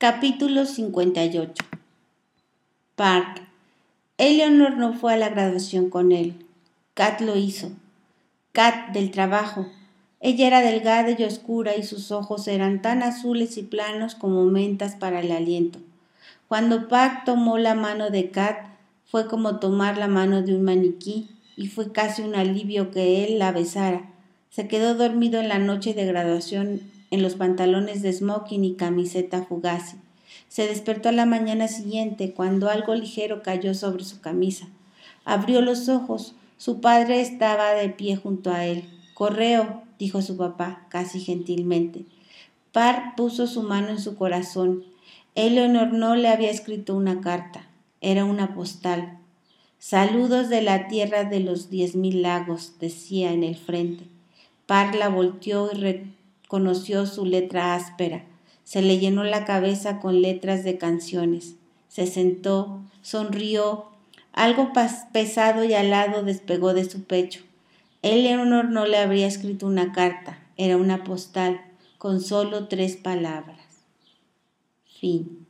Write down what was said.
Capítulo 58 Park. Eleanor no fue a la graduación con él. Kat lo hizo. Kat del trabajo. Ella era delgada y oscura y sus ojos eran tan azules y planos como mentas para el aliento. Cuando Park tomó la mano de Kat, fue como tomar la mano de un maniquí y fue casi un alivio que él la besara. Se quedó dormido en la noche de graduación en los pantalones de smoking y camiseta fugazi. Se despertó a la mañana siguiente cuando algo ligero cayó sobre su camisa. Abrió los ojos. Su padre estaba de pie junto a él. Correo, dijo su papá, casi gentilmente. Par puso su mano en su corazón. Eleanor no le había escrito una carta, era una postal. Saludos de la tierra de los diez mil lagos, decía en el frente. Par la volteó y conoció su letra áspera. Se le llenó la cabeza con letras de canciones. Se sentó, sonrió. Algo pesado y alado despegó de su pecho. Eleanor no le habría escrito una carta, era una postal, con solo tres palabras. Fin.